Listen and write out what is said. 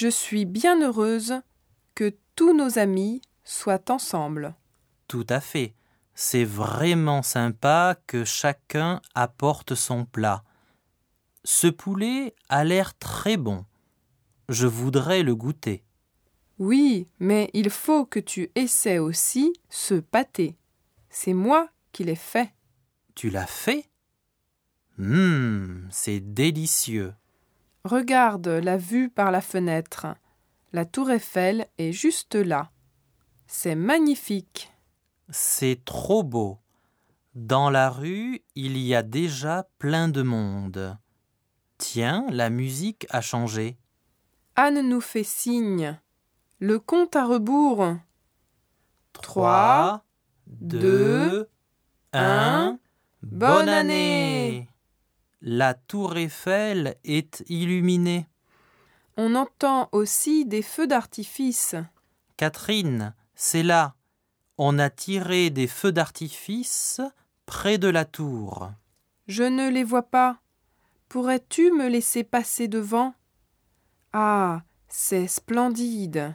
Je suis bien heureuse que tous nos amis soient ensemble. Tout à fait. C'est vraiment sympa que chacun apporte son plat. Ce poulet a l'air très bon. Je voudrais le goûter. Oui, mais il faut que tu essaies aussi ce pâté. C'est moi qui l'ai fait. Tu l'as fait? Hum, c'est délicieux. Regarde la vue par la fenêtre. La tour Eiffel est juste là. C'est magnifique. C'est trop beau. Dans la rue, il y a déjà plein de monde. Tiens, la musique a changé. Anne nous fait signe. Le compte à rebours. Trois, deux, un. Bonne année La tour Eiffel est illuminée. On entend aussi des feux d'artifice. Catherine, c'est là. On a tiré des feux d'artifice près de la tour. Je ne les vois pas. Pourrais-tu me laisser passer devant? Ah, c'est splendide.